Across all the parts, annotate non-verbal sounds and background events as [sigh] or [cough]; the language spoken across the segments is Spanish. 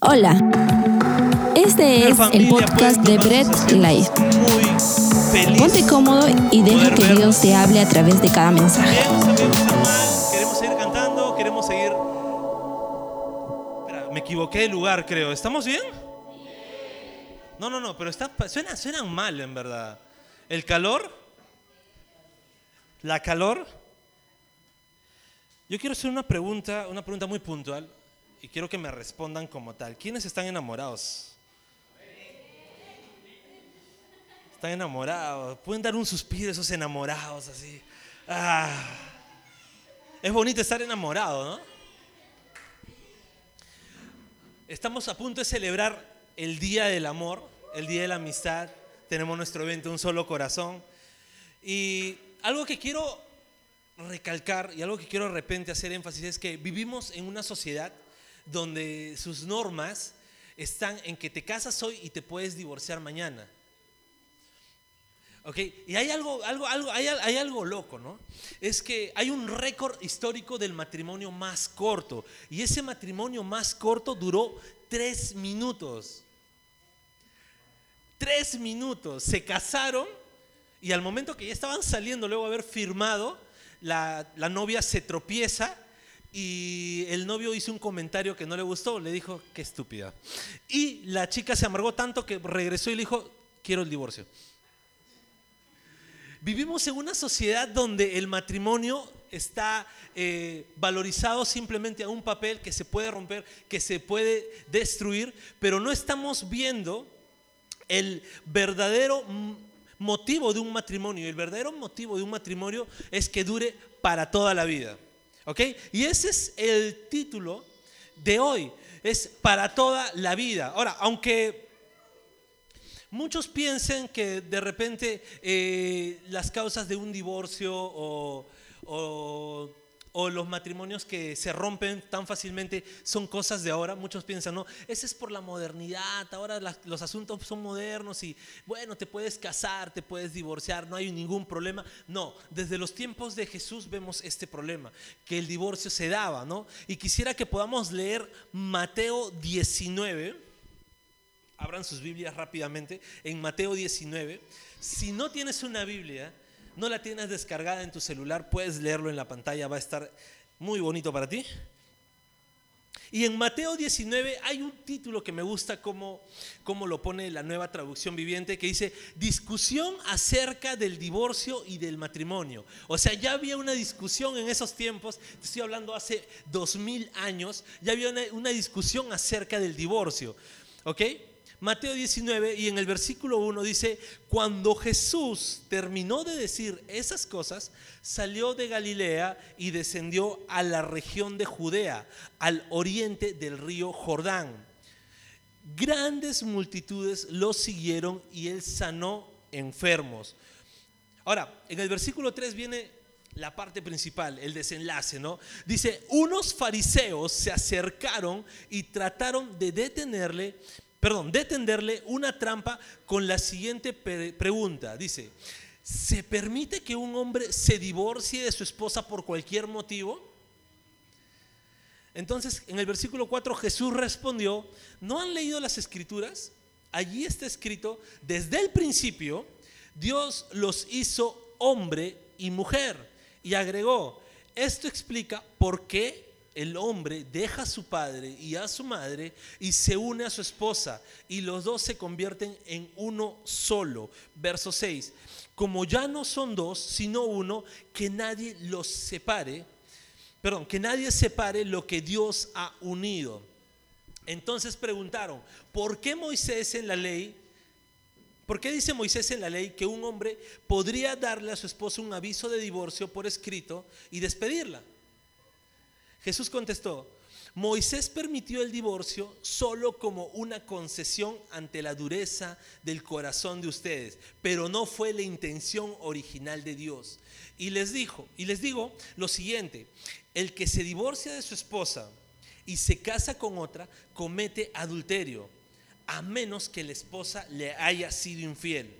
Hola, este es el podcast de Bread Life. Muy feliz. Ponte cómodo y deja que Dios te hable a través de cada mensaje. Queremos seguir cantando, queremos seguir. Espera, me equivoqué de lugar, creo. ¿Estamos bien? No, no, no, pero está, suena, suenan mal en verdad. ¿El calor? ¿La calor? Yo quiero hacer una pregunta, una pregunta muy puntual y quiero que me respondan como tal. ¿Quiénes están enamorados? Están enamorados. Pueden dar un suspiro esos enamorados así. Ah. Es bonito estar enamorado, ¿no? Estamos a punto de celebrar el Día del Amor, el Día de la Amistad. Tenemos nuestro evento Un Solo Corazón. Y algo que quiero recalcar y algo que quiero de repente hacer énfasis es que vivimos en una sociedad donde sus normas están en que te casas hoy y te puedes divorciar mañana. ¿Ok? Y hay algo, algo, algo, hay, hay algo loco, ¿no? Es que hay un récord histórico del matrimonio más corto. Y ese matrimonio más corto duró tres minutos. Tres minutos. Se casaron y al momento que ya estaban saliendo, luego de haber firmado, la, la novia se tropieza y el novio hizo un comentario que no le gustó, le dijo, qué estúpida. Y la chica se amargó tanto que regresó y le dijo, quiero el divorcio. Vivimos en una sociedad donde el matrimonio está eh, valorizado simplemente a un papel que se puede romper, que se puede destruir, pero no estamos viendo el verdadero motivo de un matrimonio. El verdadero motivo de un matrimonio es que dure para toda la vida. ¿Ok? Y ese es el título de hoy. Es para toda la vida. Ahora, aunque muchos piensen que de repente eh, las causas de un divorcio o, o o los matrimonios que se rompen tan fácilmente son cosas de ahora. Muchos piensan, no, ese es por la modernidad, ahora los asuntos son modernos y bueno, te puedes casar, te puedes divorciar, no hay ningún problema. No, desde los tiempos de Jesús vemos este problema, que el divorcio se daba, ¿no? Y quisiera que podamos leer Mateo 19. Abran sus Biblias rápidamente en Mateo 19. Si no tienes una Biblia, no la tienes descargada en tu celular, puedes leerlo en la pantalla, va a estar muy bonito para ti. Y en Mateo 19 hay un título que me gusta como, como lo pone la nueva traducción viviente, que dice, discusión acerca del divorcio y del matrimonio. O sea, ya había una discusión en esos tiempos, estoy hablando hace dos mil años, ya había una, una discusión acerca del divorcio. ¿Ok? Mateo 19 y en el versículo 1 dice, cuando Jesús terminó de decir esas cosas, salió de Galilea y descendió a la región de Judea, al oriente del río Jordán. Grandes multitudes lo siguieron y él sanó enfermos. Ahora, en el versículo 3 viene la parte principal, el desenlace, ¿no? Dice, unos fariseos se acercaron y trataron de detenerle perdón, de tenderle una trampa con la siguiente pregunta. Dice, ¿se permite que un hombre se divorcie de su esposa por cualquier motivo? Entonces, en el versículo 4 Jesús respondió, ¿no han leído las escrituras? Allí está escrito, desde el principio, Dios los hizo hombre y mujer. Y agregó, esto explica por qué el hombre deja a su padre y a su madre y se une a su esposa y los dos se convierten en uno solo. Verso 6. Como ya no son dos, sino uno, que nadie los separe. Perdón, que nadie separe lo que Dios ha unido. Entonces preguntaron, ¿por qué Moisés en la ley ¿Por qué dice Moisés en la ley que un hombre podría darle a su esposa un aviso de divorcio por escrito y despedirla? Jesús contestó, Moisés permitió el divorcio solo como una concesión ante la dureza del corazón de ustedes, pero no fue la intención original de Dios. Y les dijo, y les digo lo siguiente, el que se divorcia de su esposa y se casa con otra comete adulterio, a menos que la esposa le haya sido infiel.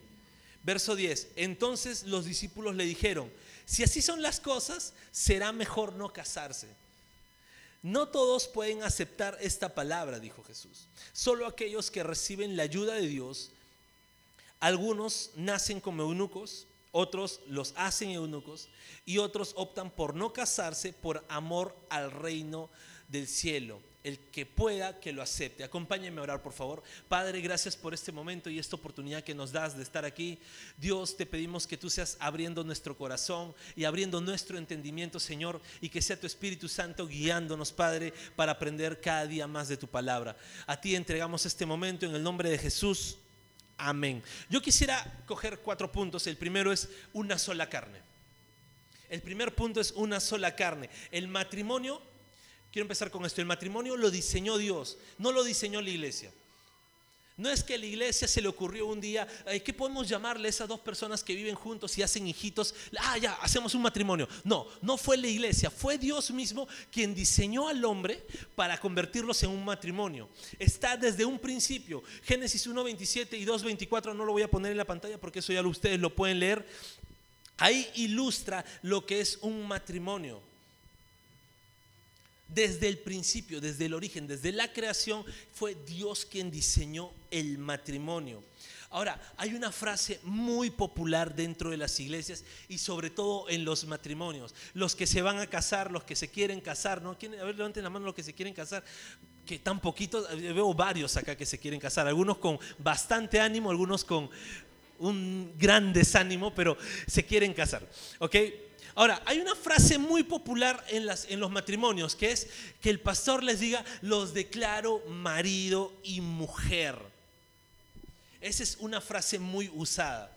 Verso 10. Entonces los discípulos le dijeron, si así son las cosas, será mejor no casarse. No todos pueden aceptar esta palabra, dijo Jesús. Solo aquellos que reciben la ayuda de Dios. Algunos nacen como eunucos, otros los hacen eunucos y otros optan por no casarse por amor al reino del cielo el que pueda que lo acepte. Acompáñenme a orar, por favor. Padre, gracias por este momento y esta oportunidad que nos das de estar aquí. Dios, te pedimos que tú seas abriendo nuestro corazón y abriendo nuestro entendimiento, Señor, y que sea tu Espíritu Santo guiándonos, Padre, para aprender cada día más de tu palabra. A ti entregamos este momento en el nombre de Jesús. Amén. Yo quisiera coger cuatro puntos. El primero es una sola carne. El primer punto es una sola carne. El matrimonio Quiero empezar con esto. El matrimonio lo diseñó Dios, no lo diseñó la iglesia. No es que a la iglesia se le ocurrió un día, ¿qué podemos llamarle a esas dos personas que viven juntos y hacen hijitos? Ah, ya, hacemos un matrimonio. No, no fue la iglesia, fue Dios mismo quien diseñó al hombre para convertirlos en un matrimonio. Está desde un principio. Génesis 1.27 y 2.24 no lo voy a poner en la pantalla porque eso ya ustedes lo pueden leer. Ahí ilustra lo que es un matrimonio. Desde el principio, desde el origen, desde la creación, fue Dios quien diseñó el matrimonio. Ahora, hay una frase muy popular dentro de las iglesias y sobre todo en los matrimonios. Los que se van a casar, los que se quieren casar, ¿no? A ver, levanten la mano los que se quieren casar. Que tan poquitos, eh, veo varios acá que se quieren casar. Algunos con bastante ánimo, algunos con un gran desánimo, pero se quieren casar. ¿Ok? Ahora, hay una frase muy popular en, los matrimonios que es que el pastor les diga, los declaro marido y mujer. Esa es una frase muy usada.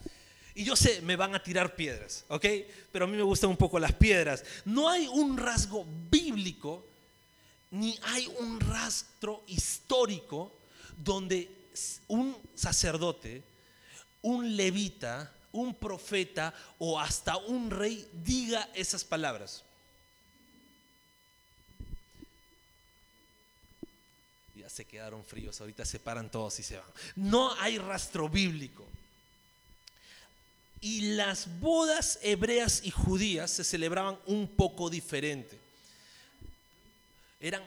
Y yo sé, me van a tirar piedras, ¿ok? Pero a mí me gustan un poco las piedras. No hay un rasgo bíblico, ni hay un rastro histórico donde un sacerdote, un levita, un profeta o hasta un rey diga esas palabras. Ya se quedaron fríos, ahorita se paran todos y se van. No hay rastro bíblico. Y las bodas hebreas y judías se celebraban un poco diferente. Eran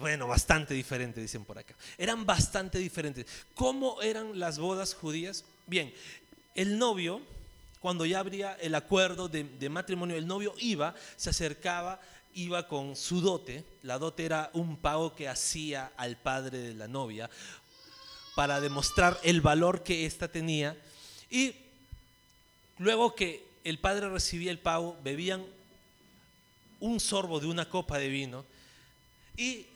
bueno, bastante diferentes, dicen por acá. Eran bastante diferentes. ¿Cómo eran las bodas judías? Bien, el novio, cuando ya habría el acuerdo de, matrimonio, el novio iba, se acercaba, iba con su dote. La dote era un pago que hacía al padre de la novia para demostrar el valor que ésta tenía. Y luego que el padre recibía el pago, bebían un sorbo de una copa de vino y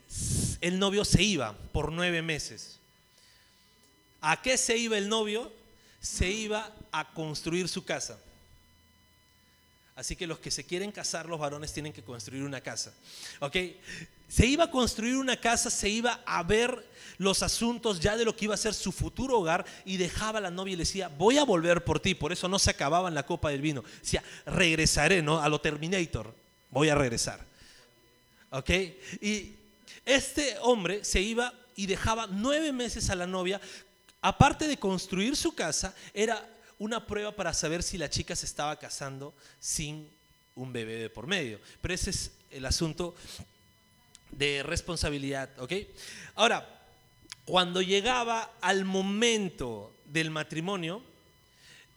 el novio se iba por nueve meses. ¿A qué se iba el novio? Se iba a construir su casa. Así que los que se quieren casar, los varones tienen que construir una casa. ¿Ok? Se iba a construir una casa, se iba a ver los asuntos ya de lo que iba a ser su futuro hogar y dejaba a la novia y le decía, voy a volver por ti. Por eso no se acababa en la copa del vino. Decía, regresaré, ¿no? A lo Terminator. Voy a regresar. ¿Ok? Y este hombre se iba y dejaba nueve meses a la novia aparte de construir su casa, era una prueba para saber si la chica se estaba casando sin un bebé de por medio. Pero ese es el asunto de responsabilidad, ¿ok? Ahora, cuando llegaba al momento del matrimonio,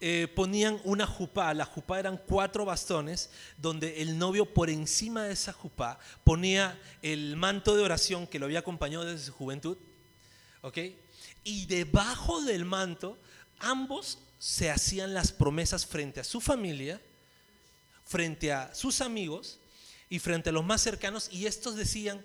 eh, ponían una jupá. La jupá eran cuatro bastones donde el novio por encima de esa jupá ponía el manto de oración que lo había acompañado desde su juventud. ¿Ok? Y debajo del manto ambos se hacían las promesas frente a su familia, frente a sus amigos y frente a los más cercanos y estos decían,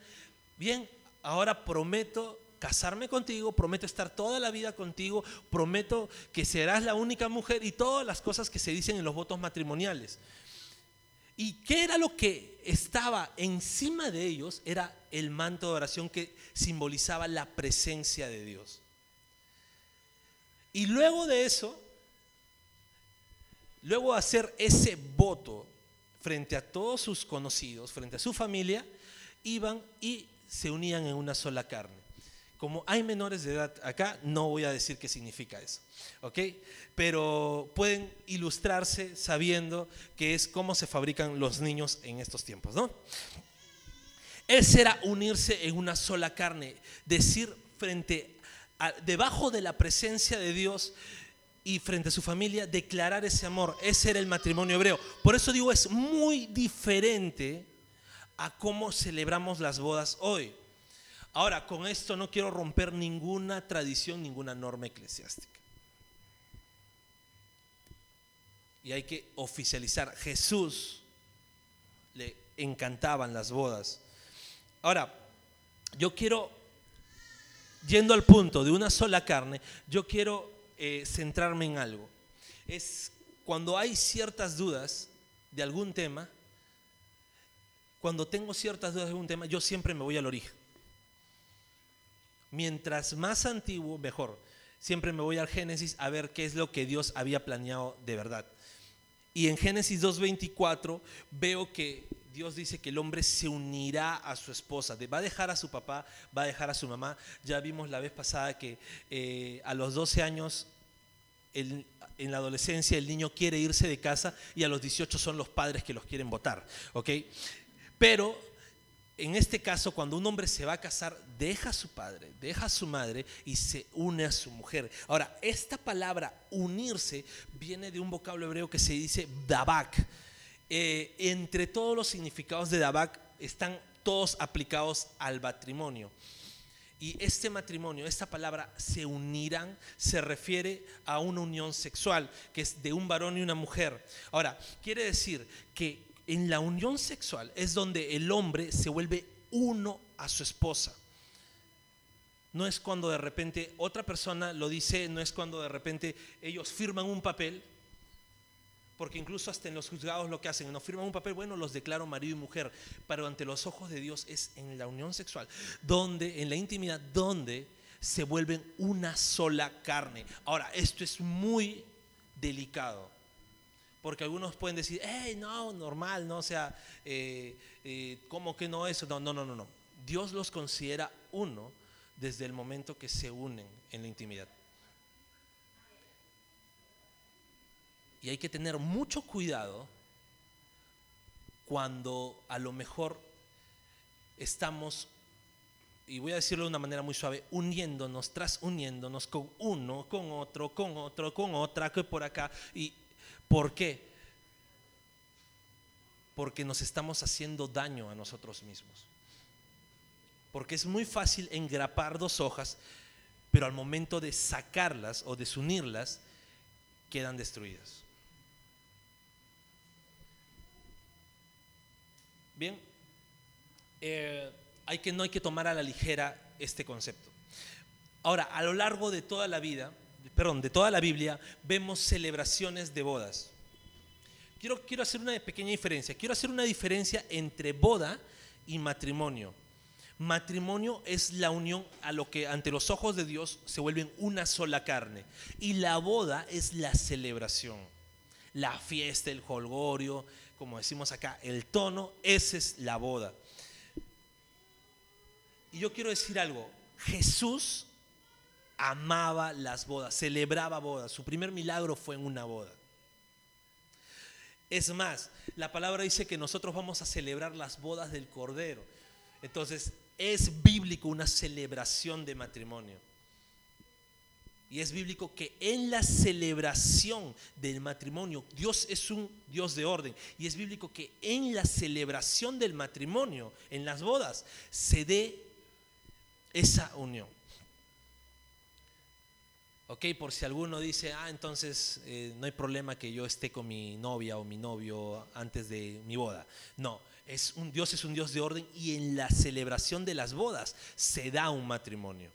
bien, ahora prometo casarme contigo, prometo estar toda la vida contigo, prometo que serás la única mujer y todas las cosas que se dicen en los votos matrimoniales. ¿Y qué era lo que estaba encima de ellos? Era el manto de oración que simbolizaba la presencia de Dios. Y luego de eso, luego de hacer ese voto frente a todos sus conocidos, frente a su familia, iban y se unían en una sola carne. Como hay menores de edad acá, no voy a decir qué significa eso, ¿ok? Pero pueden ilustrarse sabiendo que es cómo se fabrican los niños en estos tiempos, ¿no? Ese era unirse en una sola carne, decir frente debajo de la presencia de Dios y frente a su familia declarar ese amor. Ese era el matrimonio hebreo. Por eso digo, es muy diferente a cómo celebramos las bodas hoy. Ahora, con esto no quiero romper ninguna tradición, ninguna norma eclesiástica. Y hay que oficializar. Jesús le encantaban las bodas. Ahora, yo quiero, yendo al punto de una sola carne, yo quiero eh, centrarme en algo. Es cuando hay ciertas dudas de algún tema, cuando tengo ciertas dudas de algún tema, yo siempre me voy al origen. Mientras más antiguo, mejor. Siempre me voy al Génesis a ver qué es lo que Dios había planeado de verdad. Y en Génesis 2.24 veo que Dios dice que el hombre se unirá a su esposa, va a dejar a su papá, va a dejar a su mamá. Ya vimos la vez pasada que eh, a los 12 años, en la adolescencia, el niño quiere irse de casa y a los 18 son los padres que los quieren votar. Pero en este caso, cuando un hombre se va a casar, deja a su padre, deja a su madre y se une a su mujer. Ahora, esta palabra unirse viene de un vocablo hebreo que se dice dabak. Eh, entre todos los significados de dabak están todos aplicados al matrimonio. Y este matrimonio, esta palabra se unirán, se refiere a una unión sexual, que es de un varón y una mujer. Ahora, quiere decir que en la unión sexual es donde el hombre se vuelve uno a su esposa. No es cuando de repente otra persona lo dice, no es cuando de repente ellos firman un papel, porque incluso hasta en los juzgados lo que hacen, no firman un papel, bueno, los declaro marido y mujer, pero ante los ojos de Dios es en la unión sexual, donde, en la intimidad, donde se vuelven una sola carne. Ahora, esto es muy delicado porque algunos pueden decir, hey, no, normal, no, o sea, eh, eh, ¿cómo que no eso? No, no, no, no, no. Dios los considera uno desde el momento que se unen en la intimidad. Y hay que tener mucho cuidado cuando a lo mejor estamos, y voy a decirlo de una manera muy suave, uniéndonos, tras uniéndonos con uno, con otro, con otro, con otra, que por acá, y ¿Por qué? Porque nos estamos haciendo daño a nosotros mismos. Porque es muy fácil engrapar dos hojas, pero al momento de sacarlas o desunirlas, quedan destruidas. Bien, eh, hay que, no hay que tomar a la ligera este concepto. Ahora, a lo largo de toda la vida, perdón, de toda la Biblia, vemos celebraciones de bodas. Quiero, quiero hacer una pequeña diferencia. Quiero hacer una diferencia entre boda y matrimonio. Matrimonio es la unión a lo que ante los ojos de Dios se vuelven una sola carne. Y la boda es la celebración. La fiesta, el holgorio, como decimos acá, el tono, esa es la boda. Y yo quiero decir algo, Jesús amaba las bodas, celebraba bodas. Su primer milagro fue en una boda. Es más, la palabra dice que nosotros vamos a celebrar las bodas del Cordero. Entonces, es bíblico una celebración de matrimonio. Y es bíblico que en la celebración del matrimonio, Dios es un Dios de orden. Y es bíblico que en la celebración del matrimonio, en las bodas, se dé esa unión. Ok, por si alguno dice, ah, entonces eh, no hay problema que yo esté con mi novia o mi novio antes de mi boda. No, es un, Dios es un Dios de orden y en la celebración de las bodas se da un matrimonio.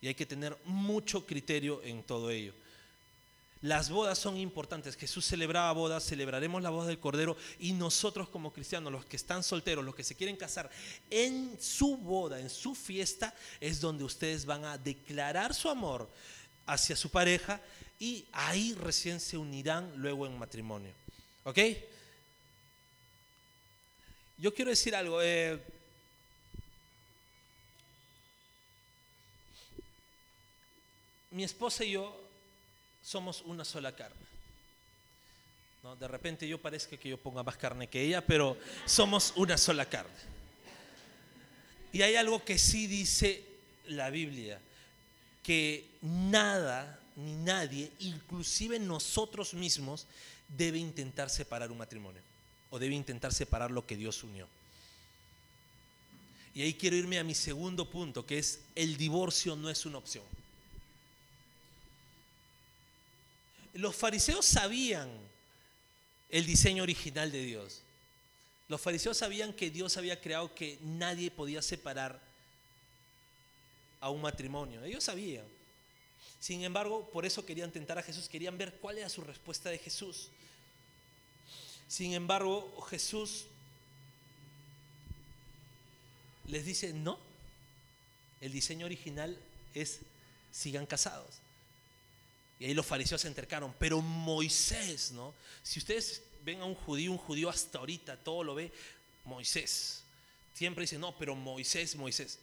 Y hay que tener mucho criterio en todo ello. Las bodas son importantes. Jesús celebraba bodas, celebraremos la boda del Cordero y nosotros como cristianos, los que están solteros, los que se quieren casar, en su boda, en su fiesta, es donde ustedes van a declarar su amor hacia su pareja y ahí recién se unirán luego en matrimonio. ¿Ok? Yo quiero decir algo. Eh, mi esposa y yo somos una sola carne. ¿No? De repente yo parezca que yo ponga más carne que ella, pero somos una sola carne. Y hay algo que sí dice la Biblia, que nada ni nadie, inclusive nosotros mismos, debe intentar separar un matrimonio o debe intentar separar lo que Dios unió. Y ahí quiero irme a mi segundo punto, que es el divorcio no es una opción. Los fariseos sabían el diseño original de Dios. Los fariseos sabían que Dios había creado que nadie podía separar a un matrimonio. Ellos sabían. Sin embargo, por eso querían tentar a Jesús, querían ver cuál era su respuesta de Jesús. Sin embargo, Jesús les dice, no, el diseño original es sigan casados. Y ahí los fariseos se entercaron, pero Moisés, ¿no? Si ustedes ven a un judío, un judío hasta ahorita, todo lo ve, Moisés. Siempre dice, no, pero Moisés, Moisés.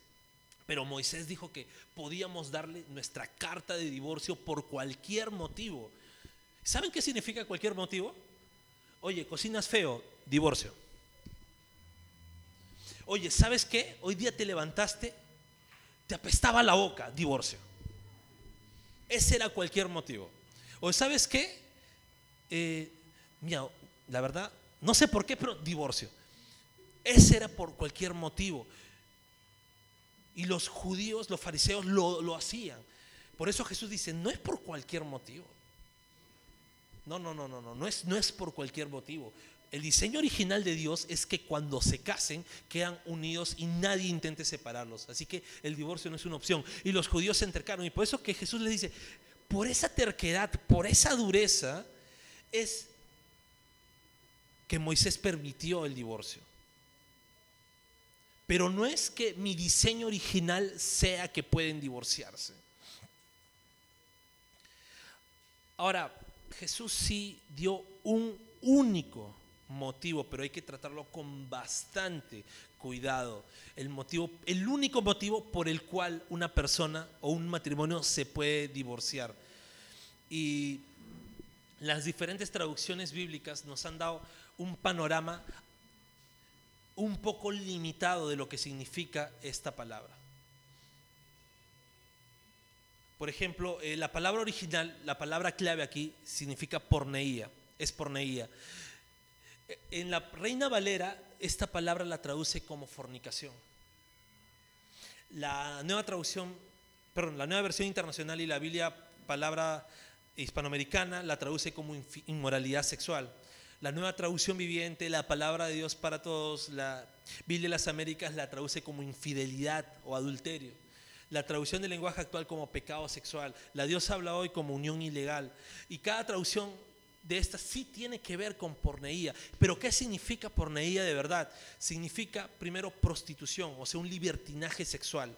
Pero Moisés dijo que podíamos darle nuestra carta de divorcio por cualquier motivo. ¿Saben qué significa cualquier motivo? Oye, cocinas feo, divorcio. Oye, ¿sabes qué? Hoy día te levantaste, te apestaba la boca, divorcio. Ese era cualquier motivo. O ¿sabes qué? Eh, mira, la verdad, no sé por qué, pero divorcio. Ese era por cualquier motivo. Y los judíos, los fariseos lo, lo hacían. Por eso Jesús dice, no es por cualquier motivo. No, no, no, no, no, no es, no es por cualquier motivo. El diseño original de Dios es que cuando se casen quedan unidos y nadie intente separarlos. Así que el divorcio no es una opción. Y los judíos se entercaron. Y por eso que Jesús les dice, por esa terquedad, por esa dureza, es que Moisés permitió el divorcio. Pero no es que mi diseño original sea que pueden divorciarse. Ahora, Jesús sí dio un único motivo, pero hay que tratarlo con bastante cuidado. El motivo, el único motivo por el cual una persona o un matrimonio se puede divorciar. Y las diferentes traducciones bíblicas nos han dado un panorama un poco limitado de lo que significa esta palabra. Por ejemplo, eh, la palabra original, la palabra clave aquí significa porneía, es porneía. En la Reina Valera, esta palabra la traduce como fornicación. La nueva traducción, perdón, la nueva versión internacional y la Biblia, palabra hispanoamericana, la traduce como inmoralidad sexual. La nueva traducción viviente, la palabra de Dios para todos, la Biblia de las Américas la traduce como infidelidad o adulterio. La traducción del lenguaje actual como pecado sexual. La Dios habla hoy como unión ilegal. Y cada traducción de estas sí tiene que ver con porneía. Pero ¿qué significa porneía de verdad? Significa primero prostitución, o sea, un libertinaje sexual.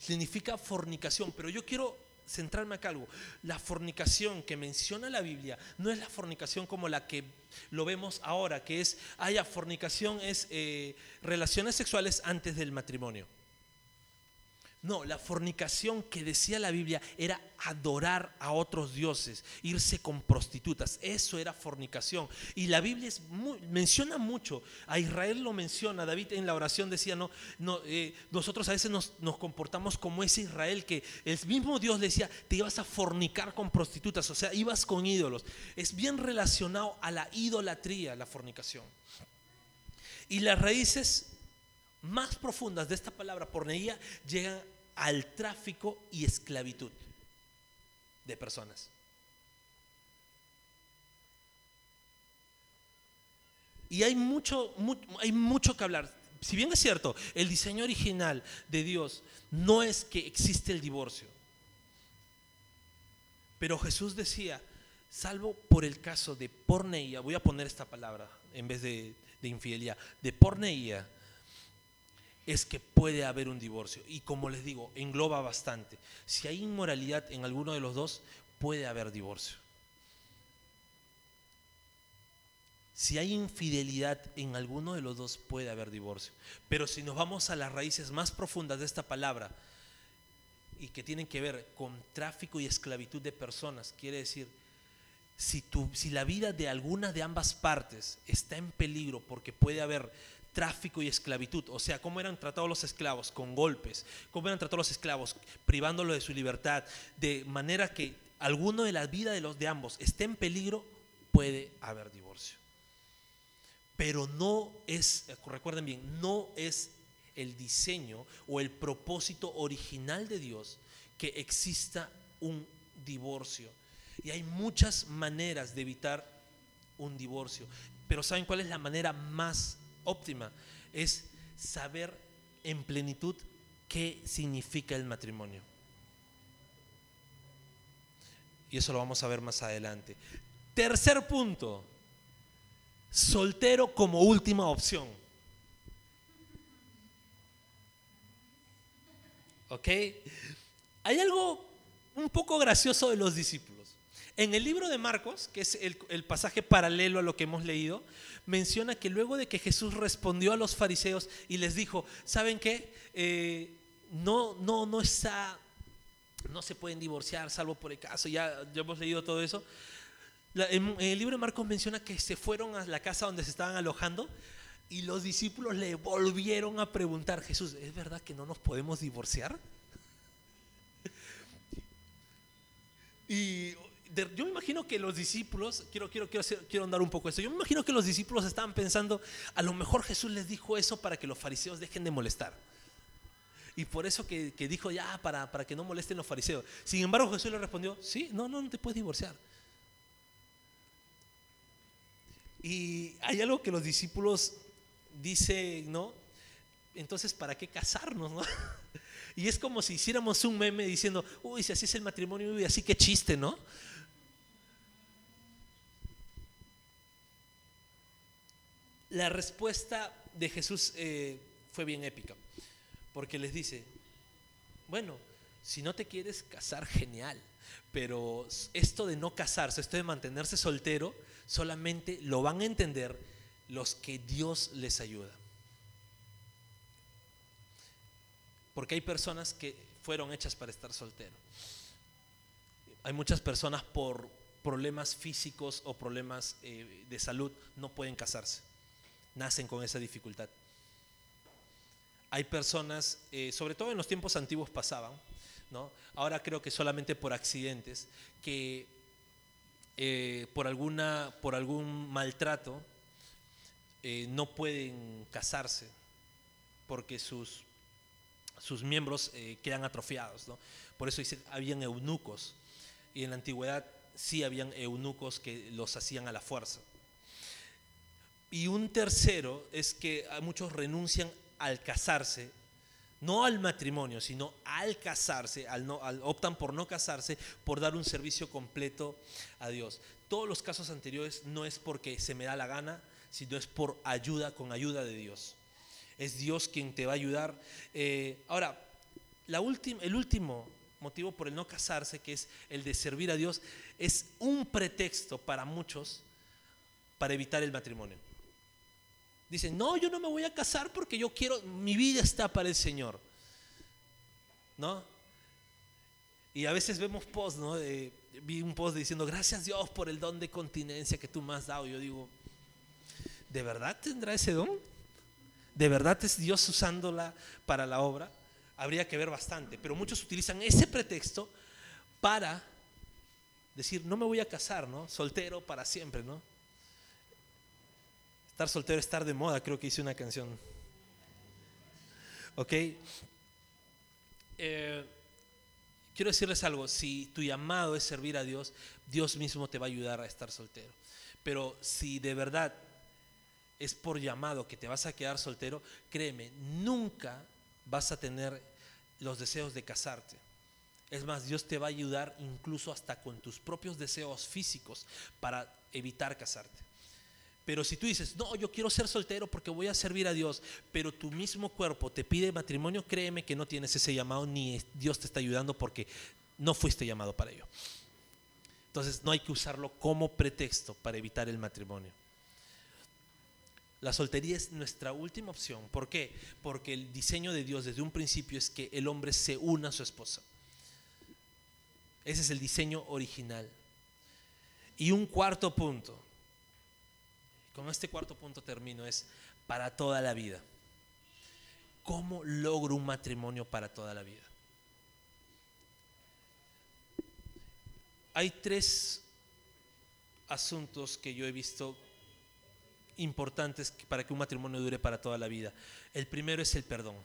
Significa fornicación, pero yo quiero centrarme acá algo. La fornicación que menciona la Biblia no es la fornicación como la que lo vemos ahora, que es, haya fornicación es eh, relaciones sexuales antes del matrimonio. No, la fornicación que decía la Biblia era adorar a otros dioses, irse con prostitutas. Eso era fornicación. Y la Biblia menciona mucho. A Israel lo menciona. David en la oración decía, no, eh, nosotros a veces nos, nos, comportamos como ese Israel que el mismo Dios decía, te ibas a fornicar con prostitutas, o sea, ibas con ídolos. Es bien relacionado a la idolatría, la fornicación. Y las raíces más profundas de esta palabra porneía llegan al tráfico y esclavitud de personas. Y hay mucho, hay mucho que hablar. Si bien es cierto, el diseño original de Dios no es que existe el divorcio. Pero Jesús decía, salvo por el caso de porneía, voy a poner esta palabra en vez de, de infidelidad, de porneía, es que puede haber un divorcio. Y como les digo, engloba bastante. Si hay inmoralidad en alguno de los dos, puede haber divorcio. Si hay infidelidad en alguno de los dos, puede haber divorcio. Pero si nos vamos a las raíces más profundas de esta palabra, y que tienen que ver con tráfico y esclavitud de personas, quiere decir, si, si la vida de alguna de ambas partes está en peligro porque puede haber tráfico y esclavitud, o sea, cómo eran tratados los esclavos, con golpes, cómo eran tratados los esclavos, privándolos de su libertad, de manera que alguno de la vida de los de ambos esté en peligro, puede haber divorcio. Pero no es, recuerden bien, no es el diseño o el propósito original de Dios que exista un divorcio. Y hay muchas maneras de evitar un divorcio. Pero ¿saben cuál es la manera más óptima? Es saber en plenitud qué significa el matrimonio. Y eso lo vamos a ver más adelante. Tercer punto, soltero como última opción. ¿Ok? Hay algo un poco gracioso de los discípulos. En el libro de Marcos, que es el, pasaje paralelo a lo que hemos leído, menciona que luego de que Jesús respondió a los fariseos y les dijo, ¿saben qué? Eh, no, no, no está, no se pueden divorciar salvo por el caso, ya, ya hemos leído todo eso. en, el libro de Marcos menciona que se fueron a la casa donde se estaban alojando y los discípulos le volvieron a preguntar, Jesús, ¿es verdad que no nos podemos divorciar? [laughs] Y yo me imagino que los discípulos, quiero, quiero, quiero, quiero andar un poco eso, yo me imagino que los discípulos estaban pensando, a lo mejor Jesús les dijo eso para que los fariseos dejen de molestar. Y por eso que, dijo ya, para, para, que no molesten los fariseos. Sin embargo, Jesús le respondió, sí, no, no, no te puedes divorciar. Y hay algo que los discípulos dicen, ¿no? Entonces, ¿para qué casarnos? No? [laughs] Y es como si hiciéramos un meme diciendo, uy, si así es el matrimonio, uy, así que chiste, ¿no? La respuesta de Jesús eh, fue bien épica, porque les dice, bueno, si no te quieres casar, genial, pero esto de no casarse, esto de mantenerse soltero, solamente lo van a entender los que Dios les ayuda. Porque hay personas que fueron hechas para estar soltero. Hay muchas personas por problemas físicos o problemas eh, de salud no pueden casarse nacen con esa dificultad. Hay personas, eh, sobre todo en los tiempos antiguos pasaban, ¿no? ahora creo que solamente por accidentes, que eh, por, alguna, por algún maltrato eh, no pueden casarse porque sus, sus miembros quedan atrofiados. ¿no? Por eso dice, habían eunucos y en la antigüedad sí habían eunucos que los hacían a la fuerza. Y un tercero es que muchos renuncian al casarse, no al matrimonio, sino al casarse, al no, optan por no casarse, por dar un servicio completo a Dios. Todos los casos anteriores no es porque se me da la gana, sino es por ayuda, con ayuda de Dios. Es Dios quien te va a ayudar. Eh, ahora, el último motivo por el no casarse, que es el de servir a Dios, es un pretexto para muchos para evitar el matrimonio. Dicen, no, yo no me voy a casar porque yo quiero, mi vida está para el Señor. ¿No? Y a veces vemos posts, ¿no? vi un post diciendo, gracias Dios por el don de continencia que tú me has dado. Yo digo, ¿de verdad tendrá ese don? ¿De verdad es Dios usándola para la obra? Habría que ver bastante, pero muchos utilizan ese pretexto para decir, no me voy a casar, ¿no? Soltero para siempre, ¿no? Estar soltero, estar de moda, creo que hice una canción. ¿Ok? Eh, quiero decirles algo, si tu llamado es servir a Dios, Dios mismo te va a ayudar a estar soltero. Pero si de verdad es por llamado que te vas a quedar soltero, créeme, nunca vas a tener los deseos de casarte. Es más, Dios te va a ayudar incluso hasta con tus propios deseos físicos para evitar casarte. Pero si tú dices, no, yo quiero ser soltero porque voy a servir a Dios, pero tu mismo cuerpo te pide matrimonio, créeme que no tienes ese llamado ni Dios te está ayudando porque no fuiste llamado para ello. Entonces no hay que usarlo como pretexto para evitar el matrimonio. La soltería es nuestra última opción. ¿Por qué? Porque el diseño de Dios desde un principio es que el hombre se una a su esposa. Ese es el diseño original. Y un cuarto punto con este cuarto punto termino, es para toda la vida. ¿Cómo logro un matrimonio para toda la vida? Hay tres asuntos que yo he visto importantes para que un matrimonio dure para toda la vida. El primero es el perdón.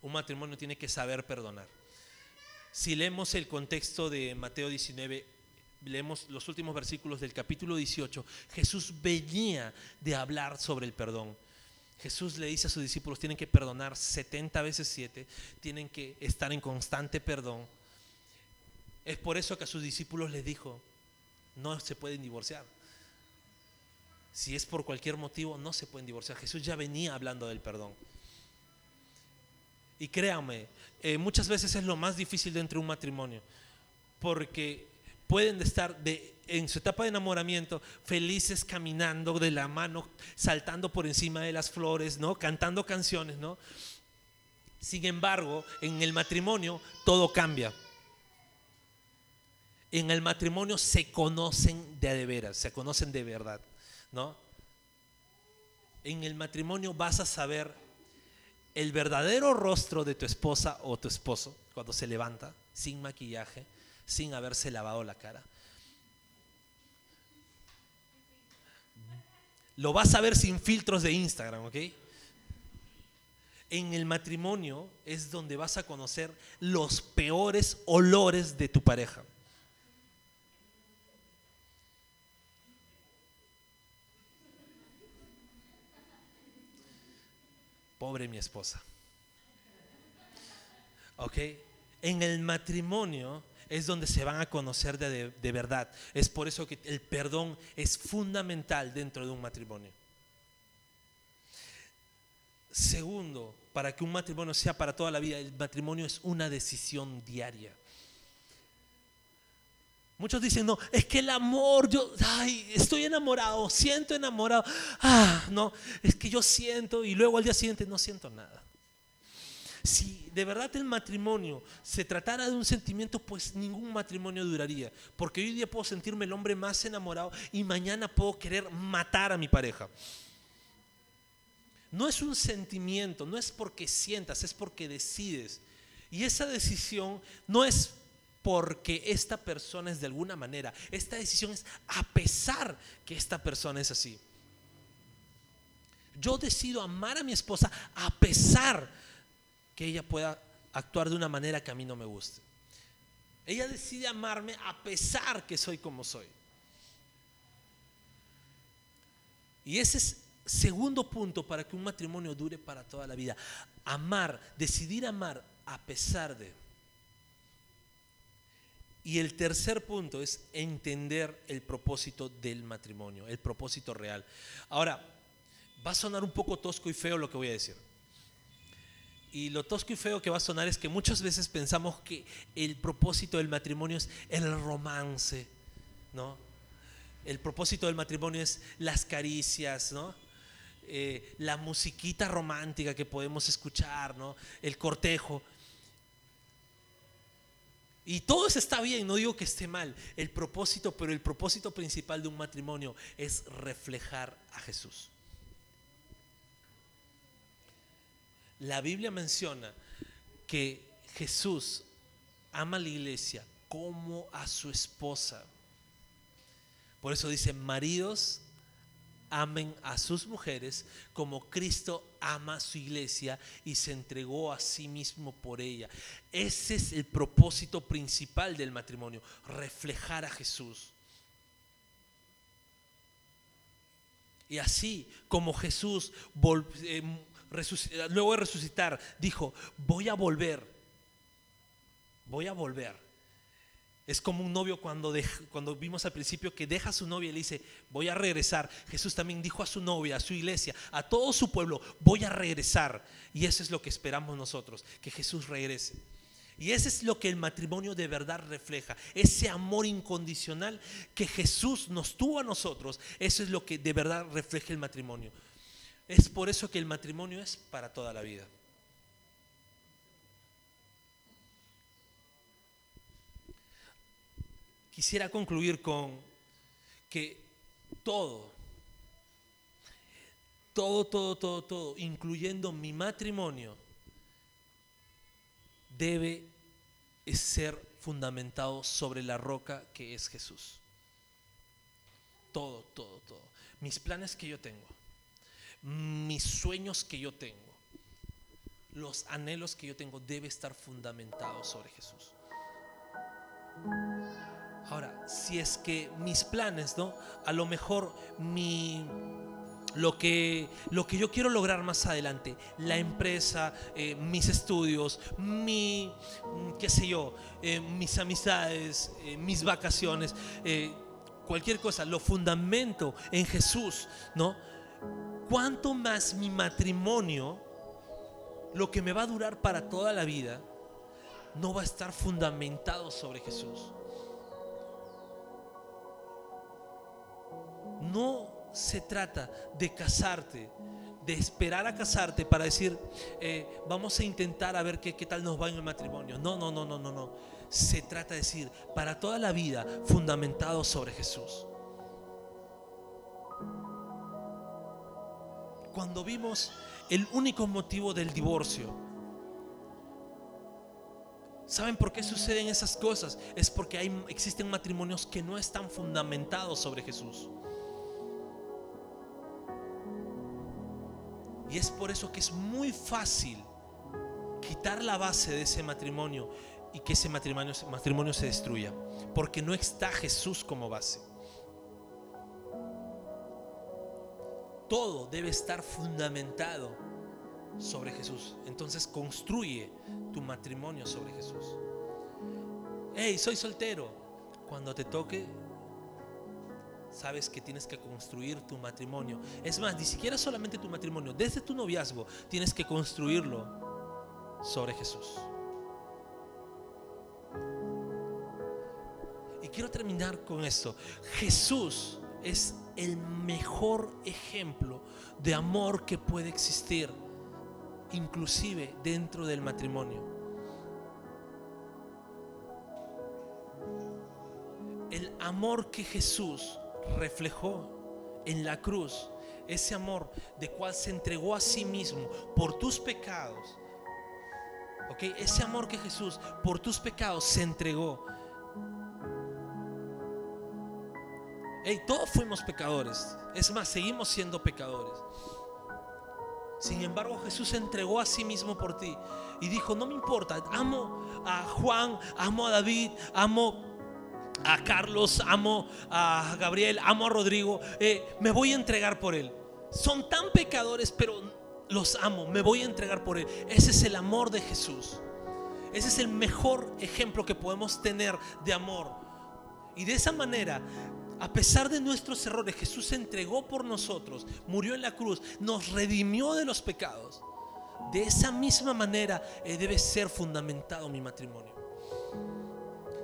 Un matrimonio tiene que saber perdonar. Si leemos el contexto de Mateo 19, leemos los últimos versículos del capítulo 18, Jesús venía de hablar sobre el perdón. Jesús le dice a sus discípulos, tienen que perdonar 70 veces 7, tienen que estar en constante perdón. Es por eso que a sus discípulos les dijo, no se pueden divorciar. Si es por cualquier motivo, no se pueden divorciar. Jesús ya venía hablando del perdón. Y créanme, eh, muchas veces es lo más difícil dentro de un matrimonio, porque pueden estar en su etapa de enamoramiento felices caminando de la mano, saltando por encima de las flores, ¿no? Cantando canciones, ¿no? Sin embargo, en el matrimonio todo cambia. En el matrimonio se conocen de, de veras, se conocen de verdad, ¿no? En el matrimonio vas a saber el verdadero rostro de tu esposa o tu esposo cuando se levanta sin maquillaje, sin haberse lavado la cara. Lo vas a ver sin filtros de Instagram, ¿ok? En el matrimonio es donde vas a conocer los peores olores de tu pareja. Pobre mi esposa. ¿Ok? En el matrimonio es donde se van a conocer de, de, verdad. Es por eso que el perdón es fundamental dentro de un matrimonio. Segundo, para que un matrimonio sea para toda la vida, el matrimonio es una decisión diaria. Muchos dicen, no, es que el amor, yo, ay, estoy enamorado, siento enamorado. Ah, no, es que yo siento y luego al día siguiente no siento nada. Si de verdad el matrimonio se tratara de un sentimiento, pues ningún matrimonio duraría. Porque hoy día puedo sentirme el hombre más enamorado y mañana puedo querer matar a mi pareja. No es un sentimiento, no es porque sientas, es porque decides. Y esa decisión no es porque esta persona es de alguna manera. Esta decisión es a pesar que esta persona es así. Yo decido amar a mi esposa a pesar que ella pueda actuar de una manera que a mí no me guste. Ella decide amarme a pesar que soy como soy. Y ese es segundo punto para que un matrimonio dure para toda la vida. Amar, decidir amar a pesar de. Y el tercer punto es entender el propósito del matrimonio, el propósito real. Ahora, va a sonar un poco tosco y feo lo que voy a decir. Y lo tosco y feo que va a sonar es que muchas veces pensamos que el propósito del matrimonio es el romance, ¿no? El propósito del matrimonio es las caricias, ¿no? Eh, la musiquita romántica que podemos escuchar, ¿no? El cortejo. Y todo eso está bien, no digo que esté mal. El propósito, pero el propósito principal de un matrimonio es reflejar a Jesús. La Biblia menciona que Jesús ama a la iglesia como a su esposa. Por eso dice, maridos, amen a sus mujeres como Cristo ama a su iglesia y se entregó a sí mismo por ella. Ese es el propósito principal del matrimonio, reflejar a Jesús. Y así como Jesús eh, luego de resucitar dijo, voy a volver, voy a volver es como un novio cuando, cuando vimos al principio que deja a su novia y le dice, voy a regresar. Jesús también dijo a su novia, a su iglesia, a todo su pueblo, voy a regresar. Y eso es lo que esperamos nosotros, que Jesús regrese. Y ese es lo que el matrimonio de verdad refleja, ese amor incondicional que Jesús nos tuvo a nosotros, eso es lo que de verdad refleja el matrimonio. Es por eso que el matrimonio es para toda la vida. quisiera concluir con que todo, todo, todo, todo, todo, incluyendo mi matrimonio, debe ser fundamentado sobre la roca que es Jesús. Todo, todo, todo. Mis planes que yo tengo, mis sueños que yo tengo, los anhelos que yo tengo, debe estar fundamentado sobre Jesús. Ahora, si es que mis planes, ¿no? A lo mejor mi lo que, lo que yo quiero lograr más adelante, la empresa, eh, mis estudios, mi, mm, qué sé yo, eh, mis amistades, eh, mis vacaciones, cualquier cosa, lo fundamento en Jesús, ¿no? ¿Cuánto más mi matrimonio, lo que me va a durar para toda la vida, no va a estar fundamentado sobre Jesús? No se trata de casarte, de esperar a casarte para decir, eh, vamos a intentar a ver qué, qué tal nos va en el matrimonio. No, no, no, no, no, no. Se trata de decir, para toda la vida, fundamentado sobre Jesús. Cuando vimos el único motivo del divorcio, ¿Saben por qué suceden esas cosas? Es porque hay, existen matrimonios que no están fundamentados sobre Jesús. Y es por eso que es muy fácil quitar la base de ese matrimonio y que ese matrimonio, matrimonio se destruya. Porque no está Jesús como base. Todo debe estar fundamentado sobre Jesús. Entonces construye tu matrimonio sobre Jesús. Hey, soy soltero. Cuando te toque sabes que tienes que construir tu matrimonio. Es más, ni siquiera solamente tu matrimonio, desde tu noviazgo tienes que construirlo sobre Jesús. Y quiero terminar con esto. Jesús es el mejor ejemplo de amor que puede existir, inclusive dentro del matrimonio. El amor que Jesús reflejó en la cruz ese amor de cual se entregó a sí mismo por tus pecados. ¿Ok? Ese amor que Jesús por tus pecados se entregó. Hey, todos fuimos pecadores. Es más, seguimos siendo pecadores. Sin embargo, Jesús se entregó a sí mismo por ti y dijo, no me importa, amo a Juan, amo a David, amo a Carlos, amo a Gabriel, amo a Rodrigo, eh, me voy a entregar por él. Son tan pecadores, pero los amo, me voy a entregar por él. Ese es el amor de Jesús. Ese es el mejor ejemplo que podemos tener de amor. Y de esa manera, a pesar de nuestros errores, Jesús se entregó por nosotros, murió en la cruz, nos redimió de los pecados. De esa misma manera eh, debe ser fundamentado mi matrimonio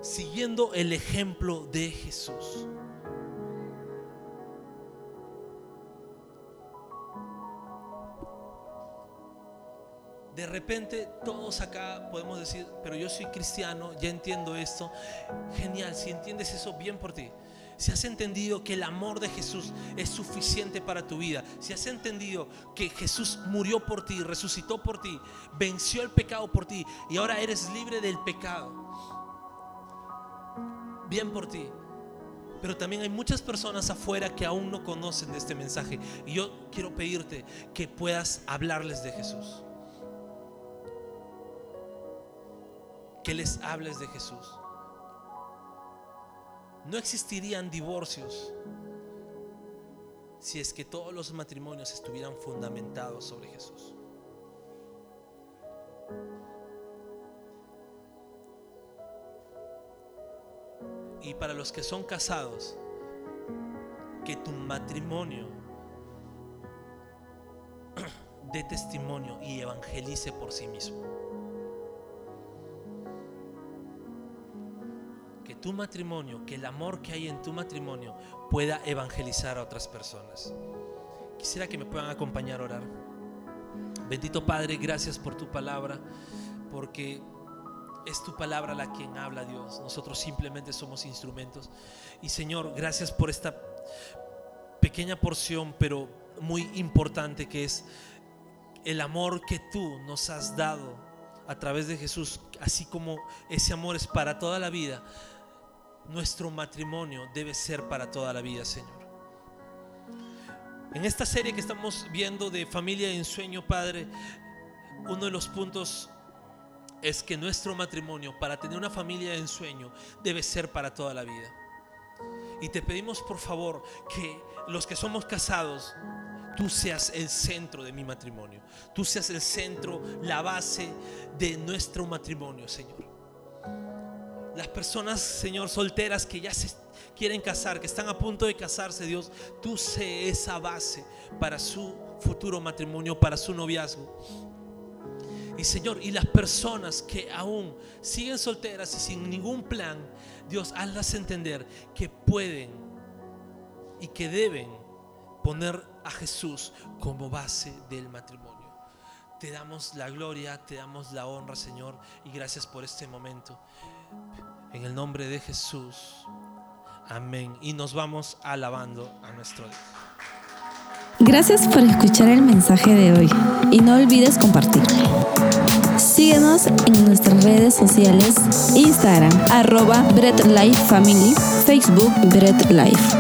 siguiendo el ejemplo de Jesús. De repente todos acá podemos decir, pero yo soy cristiano, ya entiendo esto. Genial, si entiendes eso, bien por ti. Si has entendido que el amor de Jesús es suficiente para tu vida, si has entendido que Jesús murió por ti, resucitó por ti, venció el pecado por ti y ahora eres libre del pecado bien por ti. Pero también hay muchas personas afuera que aún no conocen de este mensaje. Y yo quiero pedirte que puedas hablarles de Jesús. Que les hables de Jesús. No existirían divorcios si es que todos los matrimonios estuvieran fundamentados sobre Jesús. Y para los que son casados, que tu matrimonio [clears throat] dé testimonio y evangelice por sí mismo. Tu matrimonio, que el amor que hay en tu matrimonio pueda evangelizar a otras personas. Quisiera que me puedan acompañar a orar. Bendito Padre, gracias por tu palabra, porque es tu palabra la quien habla, Dios. Nosotros simplemente somos instrumentos. Y Señor, gracias por esta pequeña porción, pero muy importante que es el amor que tú nos has dado a través de Jesús, así como ese amor es para toda la vida, nuestro matrimonio debe ser para toda la vida, Señor. En esta serie que estamos viendo de familia en sueño, Padre, uno de los puntos es que nuestro matrimonio, para tener una familia en sueño, debe ser para toda la vida. Y te pedimos por favor que los que somos casados, tú seas el centro de mi matrimonio. Tú seas el centro, la base de nuestro matrimonio, Señor. Las personas, Señor, solteras que ya se quieren casar, que están a punto de casarse, Dios, tú sé esa base para su futuro matrimonio, para su noviazgo. Y Señor, y las personas que aún siguen solteras y sin ningún plan, Dios, hazlas entender que pueden y que deben poner a Jesús como base del matrimonio. Te damos la gloria, te damos la honra, Señor, y gracias por este momento. En el nombre de Jesús. Amén. Y nos vamos alabando a nuestro Dios. Gracias por escuchar el mensaje de hoy y no olvides compartirlo. Síguenos en nuestras redes sociales, Instagram, arroba Bread Life Family, Facebook Bread Life.